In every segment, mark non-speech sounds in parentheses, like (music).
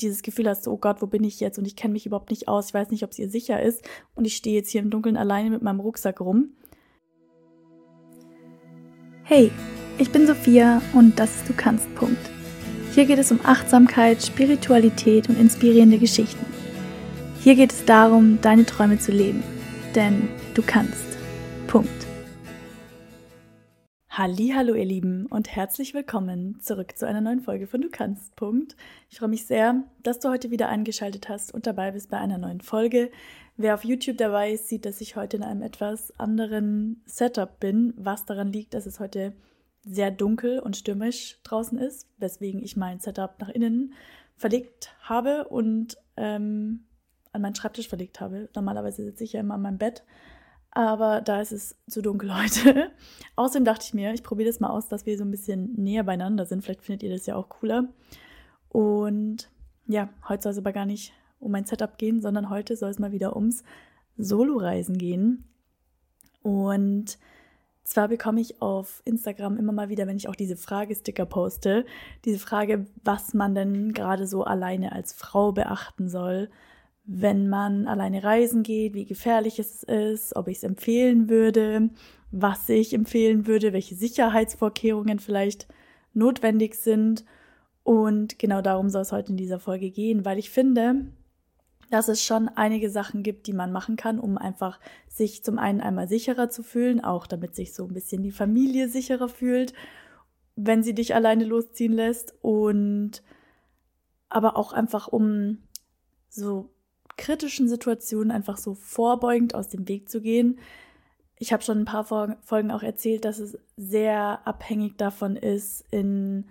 dieses Gefühl hast, oh Gott, wo bin ich jetzt? Und ich kenne mich überhaupt nicht aus, ich weiß nicht, ob es hier sicher ist. Und ich stehe jetzt hier im Dunkeln alleine mit meinem Rucksack rum. Hey, ich bin Sophia und das ist Du kannst. Punkt. Hier geht es um Achtsamkeit, Spiritualität und inspirierende Geschichten. Hier geht es darum, deine Träume zu leben. Denn du kannst. Punkt. Hallo, ihr Lieben und herzlich willkommen zurück zu einer neuen Folge von Du kannst. Punkt. Ich freue mich sehr, dass du heute wieder eingeschaltet hast und dabei bist bei einer neuen Folge. Wer auf YouTube dabei ist, sieht, dass ich heute in einem etwas anderen Setup bin, was daran liegt, dass es heute sehr dunkel und stürmisch draußen ist, weswegen ich mein Setup nach innen verlegt habe und ähm, an meinen Schreibtisch verlegt habe. Normalerweise sitze ich ja immer an meinem Bett, aber da ist es zu dunkel (laughs) heute. Außerdem dachte ich mir, ich probiere das mal aus, dass wir so ein bisschen näher beieinander sind. Vielleicht findet ihr das ja auch cooler. Und ja, heute soll es aber gar nicht um mein Setup gehen, sondern heute soll es mal wieder ums Solo-Reisen gehen. Und zwar bekomme ich auf Instagram immer mal wieder, wenn ich auch diese Fragesticker poste, diese Frage, was man denn gerade so alleine als Frau beachten soll, wenn man alleine reisen geht, wie gefährlich es ist, ob ich es empfehlen würde, was ich empfehlen würde, welche Sicherheitsvorkehrungen vielleicht notwendig sind. Und genau darum soll es heute in dieser Folge gehen, weil ich finde, dass es schon einige Sachen gibt, die man machen kann, um einfach sich zum einen einmal sicherer zu fühlen, auch damit sich so ein bisschen die Familie sicherer fühlt, wenn sie dich alleine losziehen lässt und aber auch einfach um so kritischen Situationen einfach so vorbeugend aus dem Weg zu gehen. Ich habe schon ein paar Folgen auch erzählt, dass es sehr abhängig davon ist, in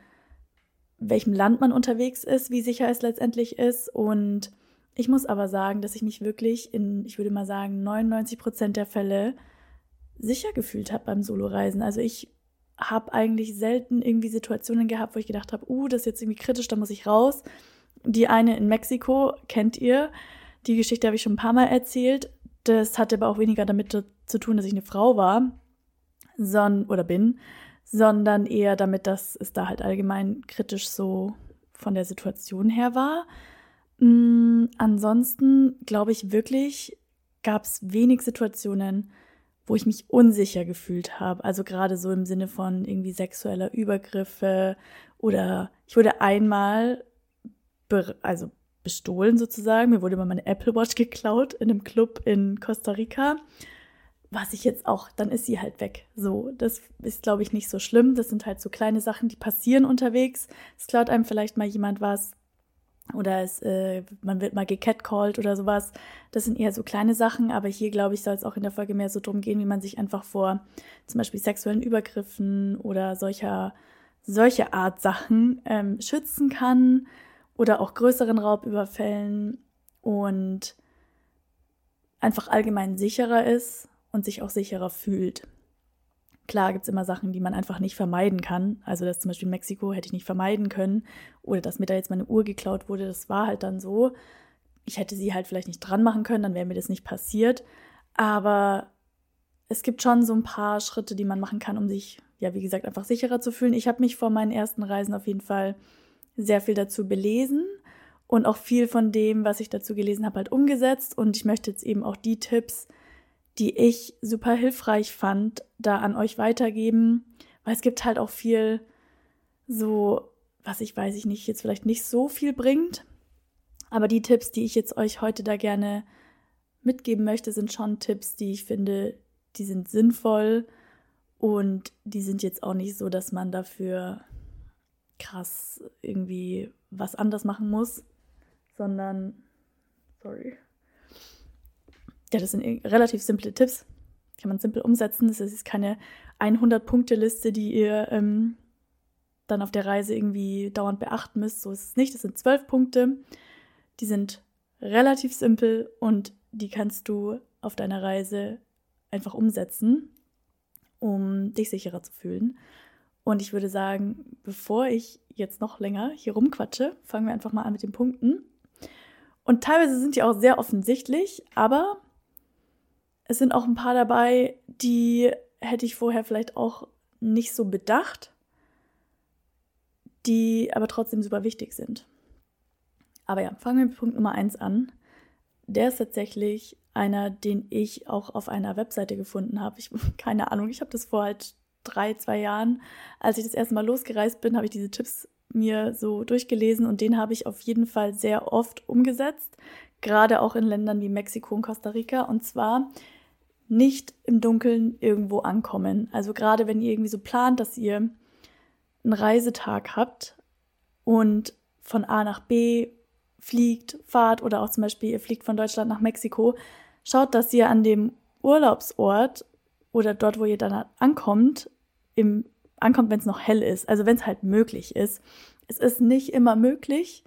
welchem Land man unterwegs ist, wie sicher es letztendlich ist und ich muss aber sagen, dass ich mich wirklich in, ich würde mal sagen, 99 Prozent der Fälle sicher gefühlt habe beim Soloreisen. Also ich habe eigentlich selten irgendwie Situationen gehabt, wo ich gedacht habe, uh, das ist jetzt irgendwie kritisch, da muss ich raus. Die eine in Mexiko kennt ihr. Die Geschichte habe ich schon ein paar Mal erzählt. Das hatte aber auch weniger damit zu tun, dass ich eine Frau war, son oder bin, sondern eher damit, dass es da halt allgemein kritisch so von der Situation her war. Mm, ansonsten glaube ich wirklich, gab es wenig Situationen, wo ich mich unsicher gefühlt habe. Also gerade so im Sinne von irgendwie sexueller Übergriffe oder ich wurde einmal, be also bestohlen sozusagen. Mir wurde mal meine Apple Watch geklaut in einem Club in Costa Rica. Was ich jetzt auch, dann ist sie halt weg. So, das ist, glaube ich, nicht so schlimm. Das sind halt so kleine Sachen, die passieren unterwegs. Es klaut einem vielleicht mal jemand was oder es, äh, man wird mal gecatcalled oder sowas. Das sind eher so kleine Sachen, aber hier, glaube ich, soll es auch in der Folge mehr so drum gehen, wie man sich einfach vor zum Beispiel sexuellen Übergriffen oder solcher, solche Art Sachen ähm, schützen kann oder auch größeren Raubüberfällen und einfach allgemein sicherer ist und sich auch sicherer fühlt. Klar gibt es immer Sachen, die man einfach nicht vermeiden kann. Also das zum Beispiel Mexiko hätte ich nicht vermeiden können. Oder dass mir da jetzt meine Uhr geklaut wurde, das war halt dann so. Ich hätte sie halt vielleicht nicht dran machen können, dann wäre mir das nicht passiert. Aber es gibt schon so ein paar Schritte, die man machen kann, um sich, ja, wie gesagt, einfach sicherer zu fühlen. Ich habe mich vor meinen ersten Reisen auf jeden Fall sehr viel dazu belesen und auch viel von dem, was ich dazu gelesen habe, halt umgesetzt. Und ich möchte jetzt eben auch die Tipps, die ich super hilfreich fand, da an euch weitergeben, weil es gibt halt auch viel so, was ich weiß ich nicht, jetzt vielleicht nicht so viel bringt. Aber die Tipps, die ich jetzt euch heute da gerne mitgeben möchte, sind schon Tipps, die ich finde, die sind sinnvoll und die sind jetzt auch nicht so, dass man dafür krass irgendwie was anders machen muss, sondern, sorry, ja, das sind relativ simple Tipps. Kann man simpel umsetzen. Das ist keine 100-Punkte-Liste, die ihr ähm, dann auf der Reise irgendwie dauernd beachten müsst. So ist es nicht. Das sind zwölf Punkte. Die sind relativ simpel und die kannst du auf deiner Reise einfach umsetzen, um dich sicherer zu fühlen. Und ich würde sagen, bevor ich jetzt noch länger hier rumquatsche, fangen wir einfach mal an mit den Punkten. Und teilweise sind die auch sehr offensichtlich, aber es sind auch ein paar dabei, die hätte ich vorher vielleicht auch nicht so bedacht, die aber trotzdem super wichtig sind. Aber ja, fangen wir mit Punkt Nummer eins an. Der ist tatsächlich einer, den ich auch auf einer Webseite gefunden habe. Ich (laughs) keine Ahnung, ich habe das vor halt drei, zwei Jahren, als ich das erste Mal losgereist bin, habe ich diese Tipps mir so durchgelesen und den habe ich auf jeden Fall sehr oft umgesetzt, gerade auch in Ländern wie Mexiko und Costa Rica. Und zwar nicht im Dunkeln irgendwo ankommen. Also gerade wenn ihr irgendwie so plant, dass ihr einen Reisetag habt und von A nach B fliegt, fahrt oder auch zum Beispiel ihr fliegt von Deutschland nach Mexiko, schaut, dass ihr an dem Urlaubsort oder dort, wo ihr dann ankommt, im, ankommt, wenn es noch hell ist. Also wenn es halt möglich ist. Es ist nicht immer möglich,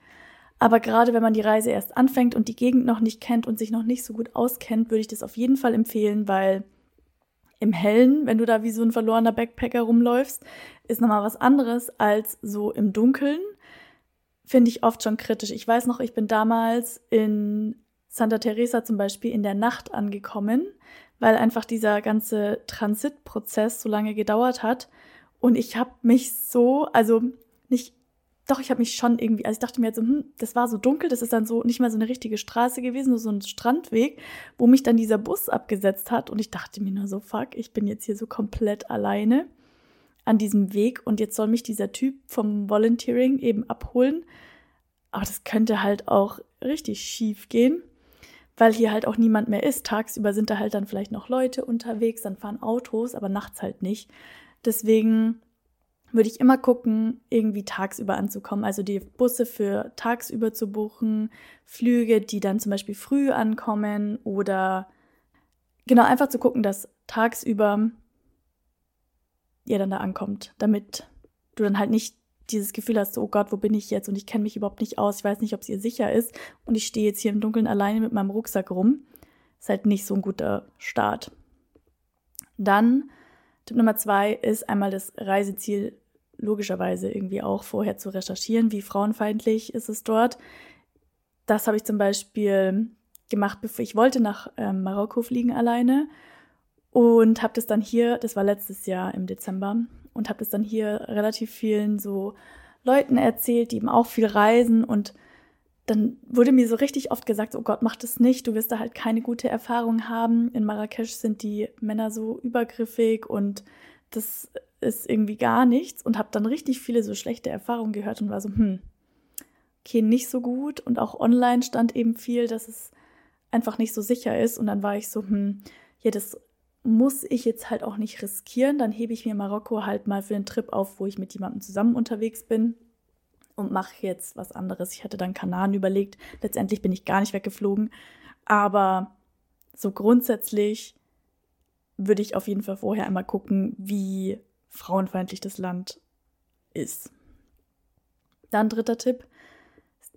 aber gerade wenn man die Reise erst anfängt und die Gegend noch nicht kennt und sich noch nicht so gut auskennt, würde ich das auf jeden Fall empfehlen, weil im Hellen, wenn du da wie so ein verlorener Backpacker rumläufst, ist nochmal was anderes als so im Dunkeln. Finde ich oft schon kritisch. Ich weiß noch, ich bin damals in Santa Teresa zum Beispiel in der Nacht angekommen, weil einfach dieser ganze Transitprozess so lange gedauert hat. Und ich habe mich so, also nicht, doch, ich habe mich schon irgendwie, also ich dachte mir jetzt so, hm, das war so dunkel, das ist dann so nicht mal so eine richtige Straße gewesen, nur so ein Strandweg, wo mich dann dieser Bus abgesetzt hat. Und ich dachte mir nur so, fuck, ich bin jetzt hier so komplett alleine an diesem Weg und jetzt soll mich dieser Typ vom Volunteering eben abholen. Aber das könnte halt auch richtig schief gehen weil hier halt auch niemand mehr ist. Tagsüber sind da halt dann vielleicht noch Leute unterwegs, dann fahren Autos, aber nachts halt nicht. Deswegen würde ich immer gucken, irgendwie tagsüber anzukommen. Also die Busse für tagsüber zu buchen, Flüge, die dann zum Beispiel früh ankommen oder genau einfach zu gucken, dass tagsüber ihr dann da ankommt, damit du dann halt nicht dieses Gefühl hast, oh Gott, wo bin ich jetzt? Und ich kenne mich überhaupt nicht aus, ich weiß nicht, ob es ihr sicher ist. Und ich stehe jetzt hier im Dunkeln alleine mit meinem Rucksack rum, ist halt nicht so ein guter Start. Dann Tipp Nummer zwei ist einmal das Reiseziel logischerweise irgendwie auch vorher zu recherchieren, wie frauenfeindlich ist es dort. Das habe ich zum Beispiel gemacht, bevor ich wollte nach ähm, Marokko fliegen alleine. Und habe das dann hier, das war letztes Jahr im Dezember, und habe das dann hier relativ vielen so Leuten erzählt, die eben auch viel reisen. Und dann wurde mir so richtig oft gesagt, oh Gott, mach das nicht, du wirst da halt keine gute Erfahrung haben. In Marrakesch sind die Männer so übergriffig und das ist irgendwie gar nichts. Und habe dann richtig viele so schlechte Erfahrungen gehört und war so, hm, okay, nicht so gut. Und auch online stand eben viel, dass es einfach nicht so sicher ist. Und dann war ich so, hm, ja, das muss ich jetzt halt auch nicht riskieren. Dann hebe ich mir Marokko halt mal für einen Trip auf, wo ich mit jemandem zusammen unterwegs bin und mache jetzt was anderes. Ich hatte dann Kanaren überlegt. Letztendlich bin ich gar nicht weggeflogen. Aber so grundsätzlich würde ich auf jeden Fall vorher einmal gucken, wie frauenfeindlich das Land ist. Dann dritter Tipp,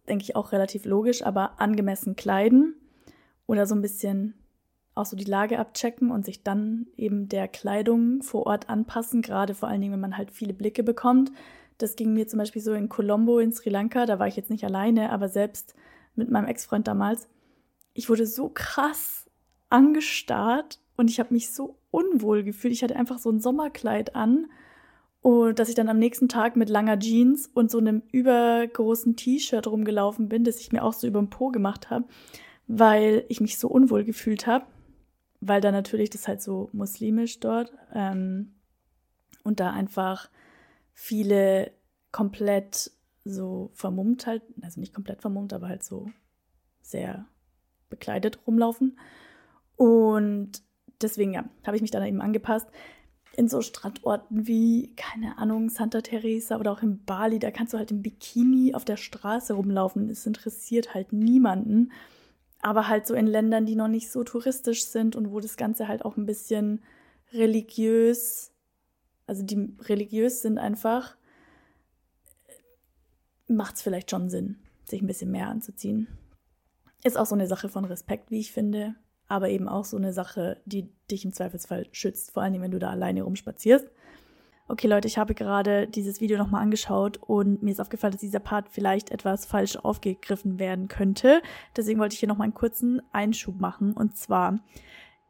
denke ich auch relativ logisch, aber angemessen kleiden oder so ein bisschen auch so die Lage abchecken und sich dann eben der Kleidung vor Ort anpassen, gerade vor allen Dingen, wenn man halt viele Blicke bekommt. Das ging mir zum Beispiel so in Colombo in Sri Lanka, da war ich jetzt nicht alleine, aber selbst mit meinem Ex-Freund damals. Ich wurde so krass angestarrt und ich habe mich so unwohl gefühlt. Ich hatte einfach so ein Sommerkleid an und dass ich dann am nächsten Tag mit langer Jeans und so einem übergroßen T-Shirt rumgelaufen bin, das ich mir auch so über den Po gemacht habe, weil ich mich so unwohl gefühlt habe weil da natürlich das halt so muslimisch dort ähm, und da einfach viele komplett so vermummt halt, also nicht komplett vermummt, aber halt so sehr bekleidet rumlaufen. Und deswegen, ja, habe ich mich dann eben angepasst. In so Strandorten wie, keine Ahnung, Santa Teresa oder auch in Bali, da kannst du halt im Bikini auf der Straße rumlaufen. Es interessiert halt niemanden aber halt so in Ländern, die noch nicht so touristisch sind und wo das Ganze halt auch ein bisschen religiös, also die religiös sind einfach, macht es vielleicht schon Sinn, sich ein bisschen mehr anzuziehen. Ist auch so eine Sache von Respekt, wie ich finde, aber eben auch so eine Sache, die dich im Zweifelsfall schützt, vor allem wenn du da alleine rumspazierst okay Leute, ich habe gerade dieses Video nochmal angeschaut und mir ist aufgefallen, dass dieser Part vielleicht etwas falsch aufgegriffen werden könnte. Deswegen wollte ich hier nochmal einen kurzen Einschub machen. Und zwar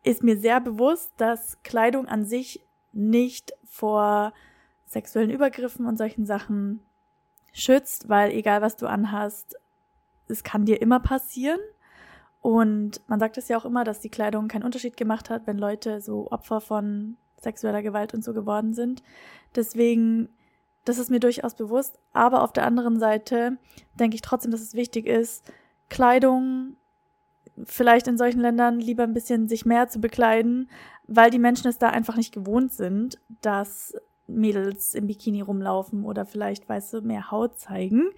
ist mir sehr bewusst, dass Kleidung an sich nicht vor sexuellen Übergriffen und solchen Sachen schützt, weil egal was du anhast, es kann dir immer passieren. Und man sagt es ja auch immer, dass die Kleidung keinen Unterschied gemacht hat, wenn Leute so Opfer von sexueller Gewalt und so geworden sind. Deswegen, das ist mir durchaus bewusst. Aber auf der anderen Seite denke ich trotzdem, dass es wichtig ist, Kleidung vielleicht in solchen Ländern lieber ein bisschen sich mehr zu bekleiden, weil die Menschen es da einfach nicht gewohnt sind, dass Mädels im Bikini rumlaufen oder vielleicht, weißt du, mehr Haut zeigen.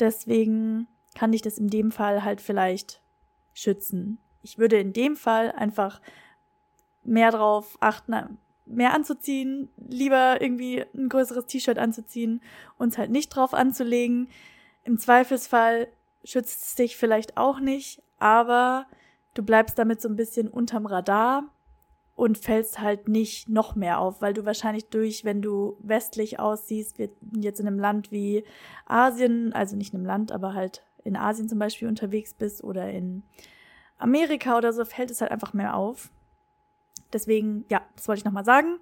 Deswegen kann ich das in dem Fall halt vielleicht schützen. Ich würde in dem Fall einfach mehr drauf achten, mehr anzuziehen, lieber irgendwie ein größeres T-Shirt anzuziehen, uns halt nicht drauf anzulegen. Im Zweifelsfall schützt es dich vielleicht auch nicht, aber du bleibst damit so ein bisschen unterm Radar und fällst halt nicht noch mehr auf, weil du wahrscheinlich durch, wenn du westlich aussiehst, jetzt in einem Land wie Asien, also nicht in einem Land, aber halt in Asien zum Beispiel unterwegs bist oder in Amerika oder so, fällt es halt einfach mehr auf. Deswegen, ja, das wollte ich nochmal sagen.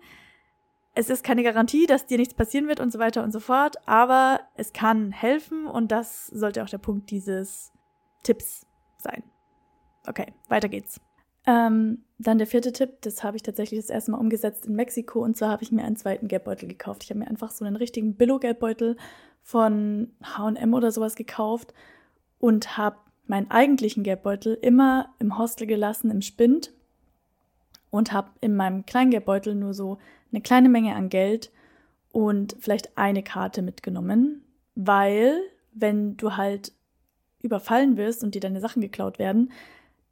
Es ist keine Garantie, dass dir nichts passieren wird und so weiter und so fort, aber es kann helfen und das sollte auch der Punkt dieses Tipps sein. Okay, weiter geht's. Ähm, dann der vierte Tipp, das habe ich tatsächlich das erste Mal umgesetzt in Mexiko und zwar habe ich mir einen zweiten Geldbeutel gekauft. Ich habe mir einfach so einen richtigen Billo-Geldbeutel von H&M oder sowas gekauft und habe meinen eigentlichen Geldbeutel immer im Hostel gelassen, im Spind und habe in meinem kleinen Geldbeutel nur so eine kleine Menge an Geld und vielleicht eine Karte mitgenommen, weil wenn du halt überfallen wirst und dir deine Sachen geklaut werden,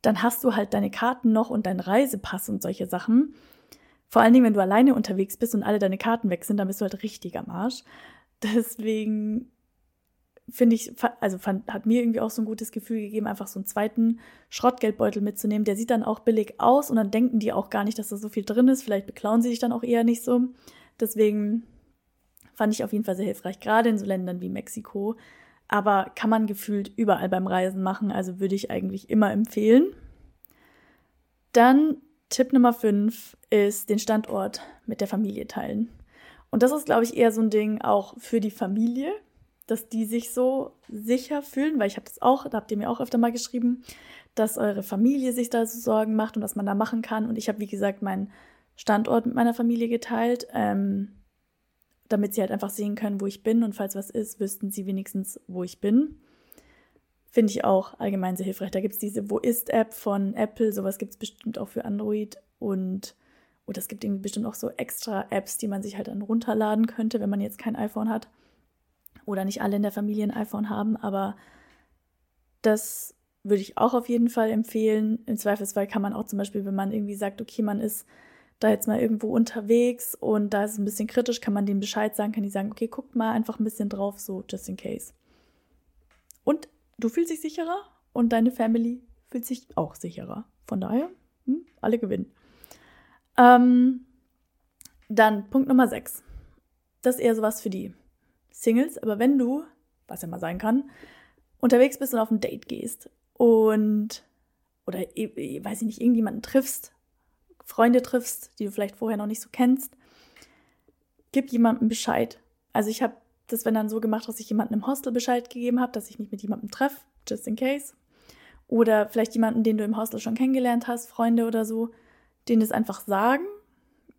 dann hast du halt deine Karten noch und deinen Reisepass und solche Sachen. Vor allen Dingen, wenn du alleine unterwegs bist und alle deine Karten weg sind, dann bist du halt richtig am Arsch. (laughs) Deswegen finde ich, also fand, hat mir irgendwie auch so ein gutes Gefühl gegeben, einfach so einen zweiten Schrottgeldbeutel mitzunehmen. Der sieht dann auch billig aus und dann denken die auch gar nicht, dass da so viel drin ist. Vielleicht beklauen sie sich dann auch eher nicht so. Deswegen fand ich auf jeden Fall sehr hilfreich, gerade in so Ländern wie Mexiko, aber kann man gefühlt überall beim Reisen machen, also würde ich eigentlich immer empfehlen. Dann Tipp Nummer 5 ist den Standort mit der Familie teilen. Und das ist, glaube ich, eher so ein Ding auch für die Familie, dass die sich so sicher fühlen, weil ich habe das auch, da habt ihr mir auch öfter mal geschrieben, dass eure Familie sich da so Sorgen macht und was man da machen kann. Und ich habe, wie gesagt, meinen Standort mit meiner Familie geteilt. Ähm, damit sie halt einfach sehen können, wo ich bin und falls was ist, wüssten sie wenigstens, wo ich bin. Finde ich auch allgemein sehr hilfreich. Da gibt es diese Wo ist-App von Apple, sowas gibt es bestimmt auch für Android und oder es gibt bestimmt auch so extra Apps, die man sich halt dann runterladen könnte, wenn man jetzt kein iPhone hat. Oder nicht alle in der Familie ein iPhone haben, aber das würde ich auch auf jeden Fall empfehlen. Im Zweifelsfall kann man auch zum Beispiel, wenn man irgendwie sagt, okay, man ist da jetzt mal irgendwo unterwegs und da ist es ein bisschen kritisch, kann man denen Bescheid sagen, kann die sagen, okay, guckt mal einfach ein bisschen drauf, so just in case. Und du fühlst dich sicherer und deine Family fühlt sich auch sicherer. Von daher, hm, alle gewinnen. Ähm, dann Punkt Nummer 6. Das ist eher sowas für die Singles, aber wenn du, was ja mal sein kann, unterwegs bist und auf ein Date gehst und oder weiß ich nicht, irgendjemanden triffst Freunde triffst, die du vielleicht vorher noch nicht so kennst, gib jemandem Bescheid. Also ich habe das wenn dann so gemacht, dass ich jemandem im Hostel Bescheid gegeben habe, dass ich mich mit jemandem treffe, just in case. Oder vielleicht jemanden, den du im Hostel schon kennengelernt hast, Freunde oder so, denen das einfach sagen,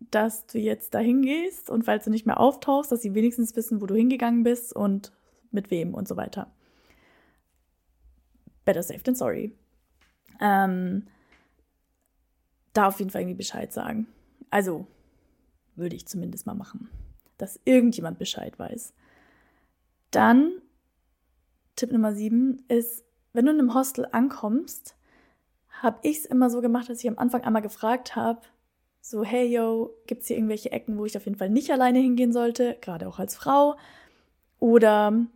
dass du jetzt dahin gehst und falls du nicht mehr auftauchst, dass sie wenigstens wissen, wo du hingegangen bist und mit wem und so weiter. Better safe than sorry. Ähm, da auf jeden Fall irgendwie Bescheid sagen. Also würde ich zumindest mal machen, dass irgendjemand Bescheid weiß. Dann Tipp Nummer 7 ist, wenn du in einem Hostel ankommst, habe ich es immer so gemacht, dass ich am Anfang einmal gefragt habe, so, hey yo, gibt es hier irgendwelche Ecken, wo ich auf jeden Fall nicht alleine hingehen sollte, gerade auch als Frau? Oder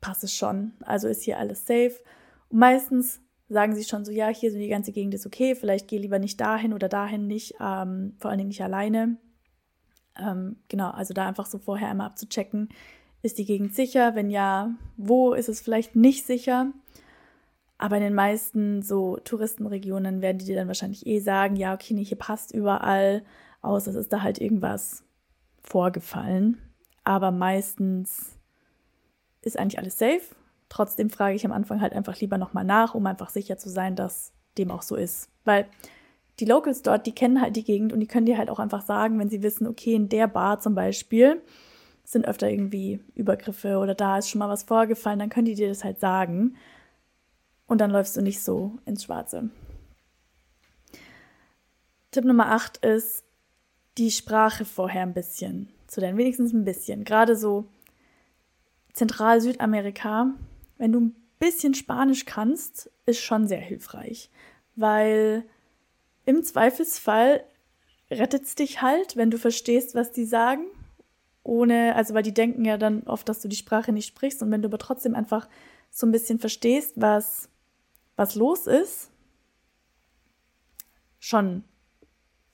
passt es schon? Also ist hier alles safe? Und meistens sagen sie schon so, ja, hier so die ganze Gegend ist okay, vielleicht geh lieber nicht dahin oder dahin nicht, ähm, vor allen Dingen nicht alleine. Ähm, genau, also da einfach so vorher einmal abzuchecken, ist die Gegend sicher? Wenn ja, wo ist es vielleicht nicht sicher? Aber in den meisten so Touristenregionen werden die dir dann wahrscheinlich eh sagen, ja, okay, nee, hier passt überall, aus, es ist da halt irgendwas vorgefallen. Aber meistens ist eigentlich alles safe. Trotzdem frage ich am Anfang halt einfach lieber nochmal nach, um einfach sicher zu sein, dass dem auch so ist. Weil die Locals dort, die kennen halt die Gegend und die können dir halt auch einfach sagen, wenn sie wissen, okay, in der Bar zum Beispiel sind öfter irgendwie Übergriffe oder da ist schon mal was vorgefallen, dann können die dir das halt sagen. Und dann läufst du nicht so ins Schwarze. Tipp Nummer 8 ist, die Sprache vorher ein bisschen zu lernen, wenigstens ein bisschen. Gerade so Zentral-Südamerika, wenn du ein bisschen Spanisch kannst, ist schon sehr hilfreich, weil im Zweifelsfall rettet es dich halt, wenn du verstehst, was die sagen, ohne, also weil die denken ja dann oft, dass du die Sprache nicht sprichst und wenn du aber trotzdem einfach so ein bisschen verstehst, was, was los ist, schon,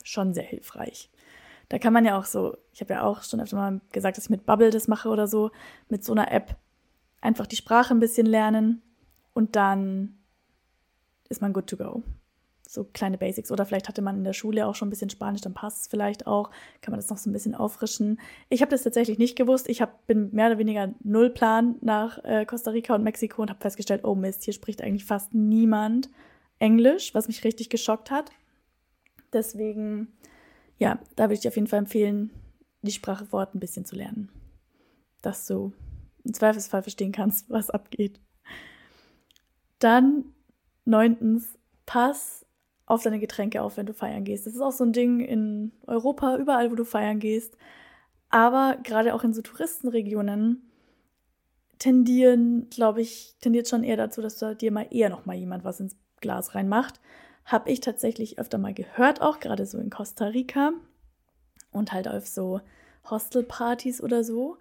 schon sehr hilfreich. Da kann man ja auch so, ich habe ja auch schon öfter mal gesagt, dass ich mit Bubble das mache oder so, mit so einer App einfach die Sprache ein bisschen lernen und dann ist man good to go. So kleine Basics. Oder vielleicht hatte man in der Schule auch schon ein bisschen Spanisch, dann passt es vielleicht auch. Kann man das noch so ein bisschen auffrischen. Ich habe das tatsächlich nicht gewusst. Ich hab, bin mehr oder weniger null Plan nach äh, Costa Rica und Mexiko und habe festgestellt, oh Mist, hier spricht eigentlich fast niemand Englisch, was mich richtig geschockt hat. Deswegen ja, da würde ich dir auf jeden Fall empfehlen, die Sprache vor Ort ein bisschen zu lernen. Dass du im Zweifelsfall verstehen kannst, was abgeht. Dann neuntens, pass auf deine Getränke auf, wenn du feiern gehst. Das ist auch so ein Ding in Europa, überall, wo du feiern gehst. Aber gerade auch in so Touristenregionen tendieren, glaube ich, tendiert schon eher dazu, dass da dir mal eher noch mal jemand was ins Glas reinmacht habe ich tatsächlich öfter mal gehört, auch gerade so in Costa Rica und halt auf so Hostelpartys oder so.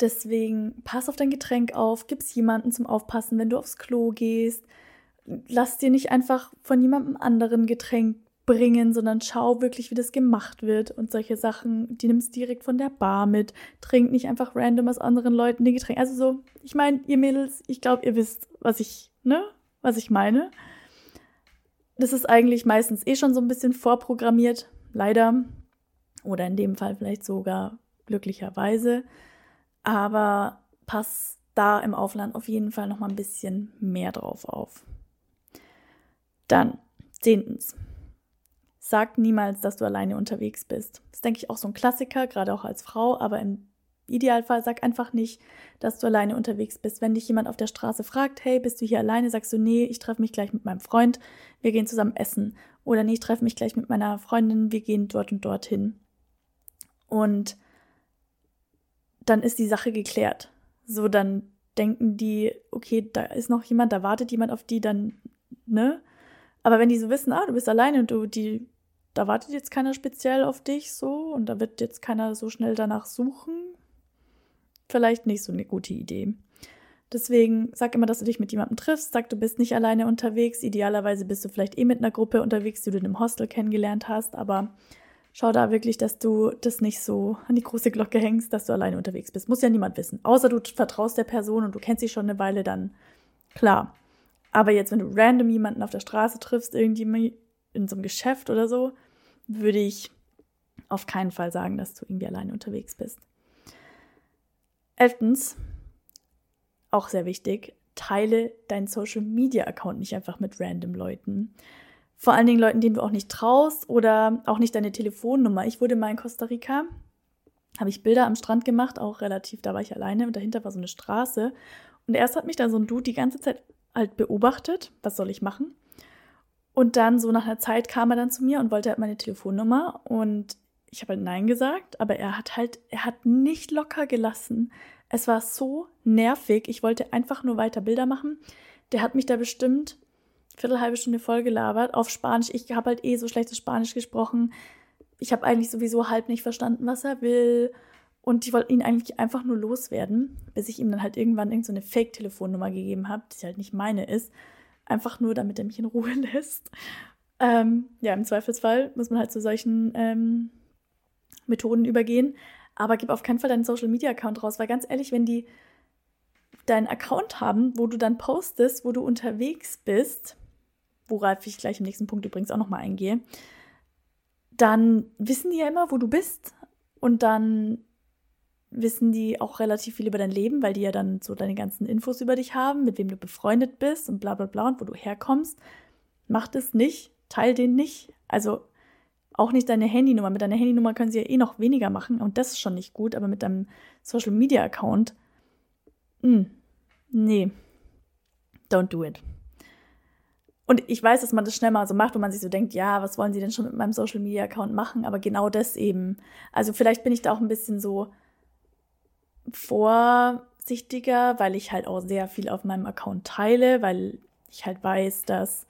Deswegen pass auf dein Getränk auf, gib's jemanden zum Aufpassen, wenn du aufs Klo gehst. Lass dir nicht einfach von jemandem anderen Getränk bringen, sondern schau wirklich, wie das gemacht wird und solche Sachen, die nimmst direkt von der Bar mit. Trink nicht einfach random aus anderen Leuten die Getränke. Also so, ich meine, ihr Mädels, ich glaube, ihr wisst, was ich, ne, was ich meine. Das ist eigentlich meistens eh schon so ein bisschen vorprogrammiert, leider. Oder in dem Fall vielleicht sogar glücklicherweise. Aber pass da im Aufland auf jeden Fall noch mal ein bisschen mehr drauf auf. Dann, zehntens. Sag niemals, dass du alleine unterwegs bist. Das ist, denke ich, auch so ein Klassiker, gerade auch als Frau, aber im Idealfall sag einfach nicht, dass du alleine unterwegs bist. Wenn dich jemand auf der Straße fragt, hey, bist du hier alleine, sagst du, nee, ich treffe mich gleich mit meinem Freund, wir gehen zusammen essen. Oder nee, ich treffe mich gleich mit meiner Freundin, wir gehen dort und dorthin. Und dann ist die Sache geklärt. So, dann denken die, okay, da ist noch jemand, da wartet jemand auf die, dann, ne? Aber wenn die so wissen, ah, du bist alleine und du, die, da wartet jetzt keiner speziell auf dich so und da wird jetzt keiner so schnell danach suchen, vielleicht nicht so eine gute Idee. Deswegen sag immer, dass du dich mit jemandem triffst, sag, du bist nicht alleine unterwegs. Idealerweise bist du vielleicht eh mit einer Gruppe unterwegs, die du in einem Hostel kennengelernt hast, aber schau da wirklich, dass du das nicht so an die große Glocke hängst, dass du alleine unterwegs bist. Muss ja niemand wissen. Außer du vertraust der Person und du kennst sie schon eine Weile, dann klar. Aber jetzt, wenn du random jemanden auf der Straße triffst, irgendwie in so einem Geschäft oder so, würde ich auf keinen Fall sagen, dass du irgendwie alleine unterwegs bist. Elftens, auch sehr wichtig, teile deinen Social Media Account nicht einfach mit random Leuten. Vor allen Dingen Leuten, denen du auch nicht traust oder auch nicht deine Telefonnummer. Ich wurde mal in Costa Rica, habe ich Bilder am Strand gemacht, auch relativ, da war ich alleine und dahinter war so eine Straße. Und erst hat mich dann so ein Dude die ganze Zeit halt beobachtet, was soll ich machen? Und dann so nach einer Zeit kam er dann zu mir und wollte halt meine Telefonnummer und ich habe halt Nein gesagt, aber er hat halt, er hat nicht locker gelassen. Es war so nervig. Ich wollte einfach nur weiter Bilder machen. Der hat mich da bestimmt viertel halbe Stunde voll gelabert auf Spanisch. Ich habe halt eh so schlechtes Spanisch gesprochen. Ich habe eigentlich sowieso halb nicht verstanden, was er will. Und ich wollte ihn eigentlich einfach nur loswerden, bis ich ihm dann halt irgendwann irgendeine so Fake-Telefonnummer gegeben habe, die halt nicht meine ist. Einfach nur, damit er mich in Ruhe (laughs) lässt. Ähm, ja, im Zweifelsfall muss man halt zu solchen ähm, Methoden übergehen. Aber gib auf keinen Fall deinen Social Media Account raus, weil ganz ehrlich, wenn die deinen Account haben, wo du dann postest, wo du unterwegs bist, worauf ich gleich im nächsten Punkt übrigens auch nochmal eingehe, dann wissen die ja immer, wo du bist und dann wissen die auch relativ viel über dein Leben, weil die ja dann so deine ganzen Infos über dich haben, mit wem du befreundet bist und bla bla bla und wo du herkommst. Mach das nicht, teil den nicht. Also auch nicht deine Handynummer. Mit deiner Handynummer können sie ja eh noch weniger machen und das ist schon nicht gut, aber mit deinem Social Media Account, mh, hm, nee, don't do it. Und ich weiß, dass man das schnell mal so macht, wo man sich so denkt, ja, was wollen sie denn schon mit meinem Social Media Account machen? Aber genau das eben. Also vielleicht bin ich da auch ein bisschen so vorsichtiger, weil ich halt auch sehr viel auf meinem Account teile, weil ich halt weiß, dass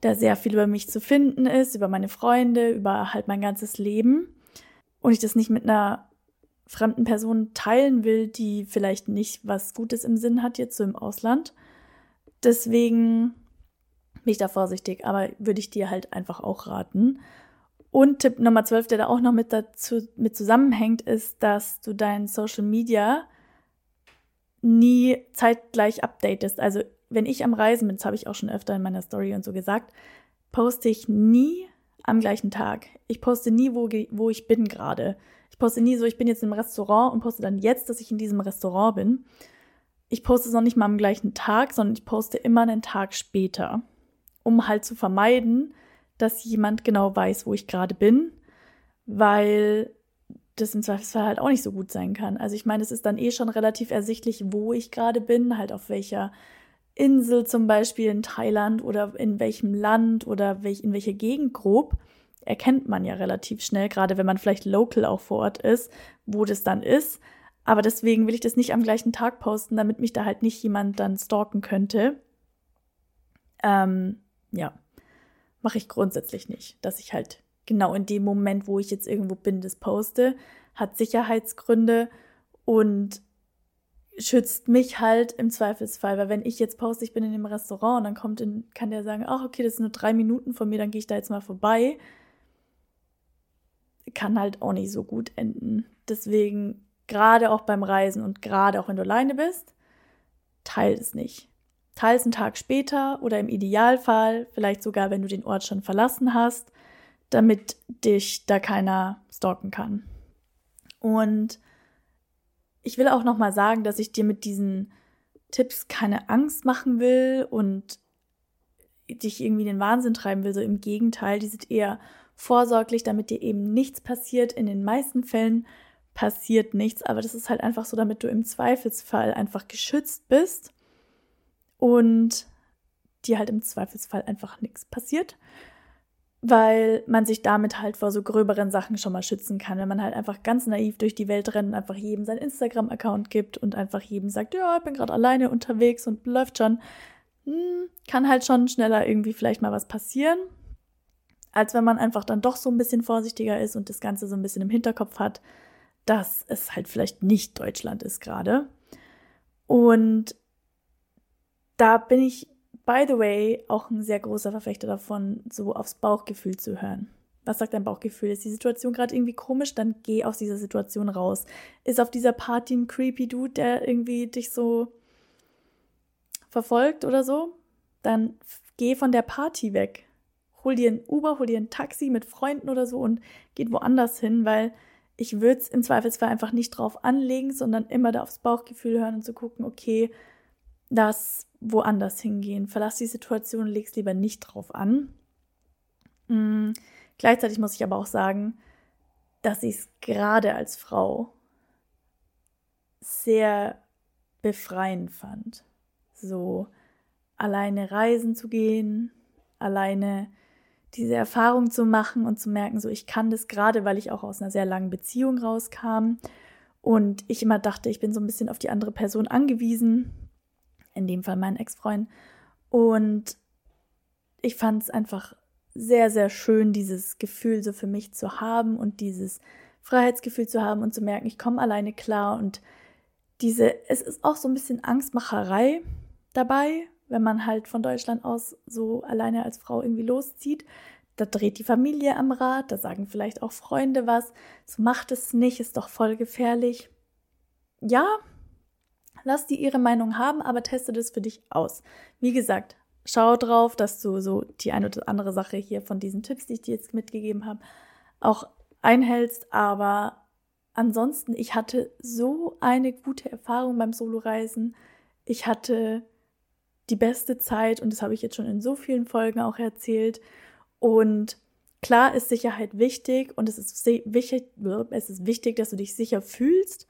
da sehr viel über mich zu finden ist, über meine Freunde, über halt mein ganzes Leben. Und ich das nicht mit einer fremden Person teilen will, die vielleicht nicht was Gutes im Sinn hat, jetzt so im Ausland. Deswegen bin ich da vorsichtig, aber würde ich dir halt einfach auch raten. Und Tipp Nummer 12, der da auch noch mit dazu mit zusammenhängt, ist, dass du dein Social Media nie zeitgleich updatest. Also wenn ich am Reisen bin, das habe ich auch schon öfter in meiner Story und so gesagt, poste ich nie am gleichen Tag. Ich poste nie, wo, wo ich bin gerade. Ich poste nie so, ich bin jetzt im Restaurant und poste dann jetzt, dass ich in diesem Restaurant bin. Ich poste es noch nicht mal am gleichen Tag, sondern ich poste immer einen Tag später, um halt zu vermeiden, dass jemand genau weiß, wo ich gerade bin, weil das im Zweifelsfall halt auch nicht so gut sein kann. Also ich meine, es ist dann eh schon relativ ersichtlich, wo ich gerade bin, halt auf welcher Insel zum Beispiel in Thailand oder in welchem Land oder welch, in welcher Gegend grob, erkennt man ja relativ schnell, gerade wenn man vielleicht local auch vor Ort ist, wo das dann ist. Aber deswegen will ich das nicht am gleichen Tag posten, damit mich da halt nicht jemand dann stalken könnte. Ähm, ja, mache ich grundsätzlich nicht, dass ich halt genau in dem Moment, wo ich jetzt irgendwo bin, das poste, hat Sicherheitsgründe und schützt mich halt im Zweifelsfall, weil wenn ich jetzt poste, ich bin in dem Restaurant und dann kommt in, kann der sagen, ach okay, das sind nur drei Minuten von mir, dann gehe ich da jetzt mal vorbei, kann halt auch nicht so gut enden. Deswegen gerade auch beim Reisen und gerade auch wenn du alleine bist, teil es nicht. Teil es einen Tag später oder im Idealfall vielleicht sogar, wenn du den Ort schon verlassen hast, damit dich da keiner stalken kann. Und ich will auch noch mal sagen, dass ich dir mit diesen Tipps keine Angst machen will und dich irgendwie in den Wahnsinn treiben will. So im Gegenteil, die sind eher vorsorglich, damit dir eben nichts passiert. In den meisten Fällen passiert nichts, aber das ist halt einfach so, damit du im Zweifelsfall einfach geschützt bist und dir halt im Zweifelsfall einfach nichts passiert weil man sich damit halt vor so gröberen Sachen schon mal schützen kann, wenn man halt einfach ganz naiv durch die Welt rennt und einfach jedem seinen Instagram-Account gibt und einfach jedem sagt, ja, ich bin gerade alleine unterwegs und läuft schon, hm, kann halt schon schneller irgendwie vielleicht mal was passieren, als wenn man einfach dann doch so ein bisschen vorsichtiger ist und das Ganze so ein bisschen im Hinterkopf hat, dass es halt vielleicht nicht Deutschland ist gerade. Und da bin ich by the way, auch ein sehr großer Verfechter davon, so aufs Bauchgefühl zu hören. Was sagt dein Bauchgefühl? Ist die Situation gerade irgendwie komisch? Dann geh aus dieser Situation raus. Ist auf dieser Party ein creepy Dude, der irgendwie dich so verfolgt oder so? Dann geh von der Party weg. Hol dir ein Uber, hol dir ein Taxi mit Freunden oder so und geht woanders hin, weil ich würde es im Zweifelsfall einfach nicht drauf anlegen, sondern immer da aufs Bauchgefühl hören und zu gucken, okay, das woanders hingehen. Verlass die Situation, leg's lieber nicht drauf an. Mhm. Gleichzeitig muss ich aber auch sagen, dass ich es gerade als Frau sehr befreiend fand. So alleine reisen zu gehen, alleine diese Erfahrung zu machen und zu merken, so ich kann das gerade, weil ich auch aus einer sehr langen Beziehung rauskam und ich immer dachte, ich bin so ein bisschen auf die andere Person angewiesen in dem Fall mein Ex-Freund. Und ich fand es einfach sehr, sehr schön, dieses Gefühl so für mich zu haben und dieses Freiheitsgefühl zu haben und zu merken, ich komme alleine klar und diese, es ist auch so ein bisschen Angstmacherei dabei, wenn man halt von Deutschland aus so alleine als Frau irgendwie loszieht. Da dreht die Familie am Rad, da sagen vielleicht auch Freunde was, so macht es nicht, ist doch voll gefährlich. Ja, lass die ihre Meinung haben, aber teste das für dich aus. Wie gesagt, schau drauf, dass du so die eine oder andere Sache hier von diesen Tipps, die ich dir jetzt mitgegeben habe, auch einhältst, aber ansonsten, ich hatte so eine gute Erfahrung beim Soloreisen. Ich hatte die beste Zeit und das habe ich jetzt schon in so vielen Folgen auch erzählt. Und klar ist Sicherheit wichtig und es ist wichtig, es ist wichtig, dass du dich sicher fühlst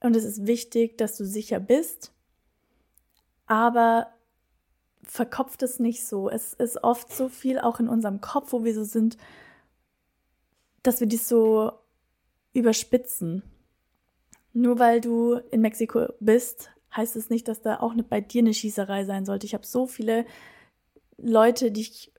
und es ist wichtig, dass du sicher bist. Aber verkopft es nicht so. Es ist oft so viel auch in unserem Kopf, wo wir so sind, dass wir dies so überspitzen. Nur weil du in Mexiko bist, heißt es nicht, dass da auch bei dir eine Schießerei sein sollte. Ich habe so viele Leute, die ich,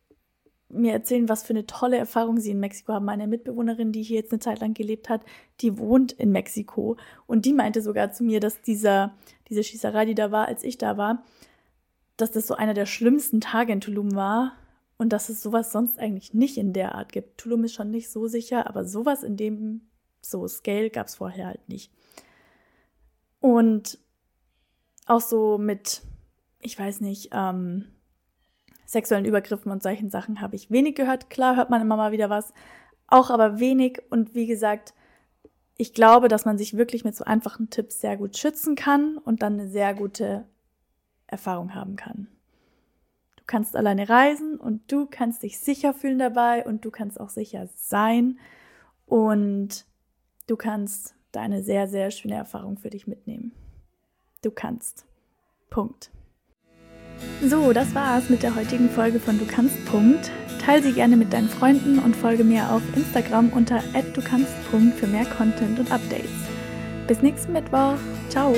mir erzählen, was für eine tolle Erfahrung sie in Mexiko haben. Meine Mitbewohnerin, die hier jetzt eine Zeit lang gelebt hat, die wohnt in Mexiko. Und die meinte sogar zu mir, dass dieser, diese Schießerei, die da war, als ich da war, dass das so einer der schlimmsten Tage in Tulum war und dass es sowas sonst eigentlich nicht in der Art gibt. Tulum ist schon nicht so sicher, aber sowas in dem so Scale gab es vorher halt nicht. Und auch so mit, ich weiß nicht, ähm, sexuellen Übergriffen und solchen Sachen habe ich wenig gehört. Klar hört man immer mal wieder was, auch aber wenig. Und wie gesagt, ich glaube, dass man sich wirklich mit so einfachen Tipps sehr gut schützen kann und dann eine sehr gute Erfahrung haben kann. Du kannst alleine reisen und du kannst dich sicher fühlen dabei und du kannst auch sicher sein und du kannst deine sehr, sehr schöne Erfahrung für dich mitnehmen. Du kannst. Punkt. So, das war's mit der heutigen Folge von Du kannst. Punkt. Teil sie gerne mit deinen Freunden und folge mir auf Instagram unter @du kannst. für mehr Content und Updates. Bis nächsten Mittwoch. Ciao.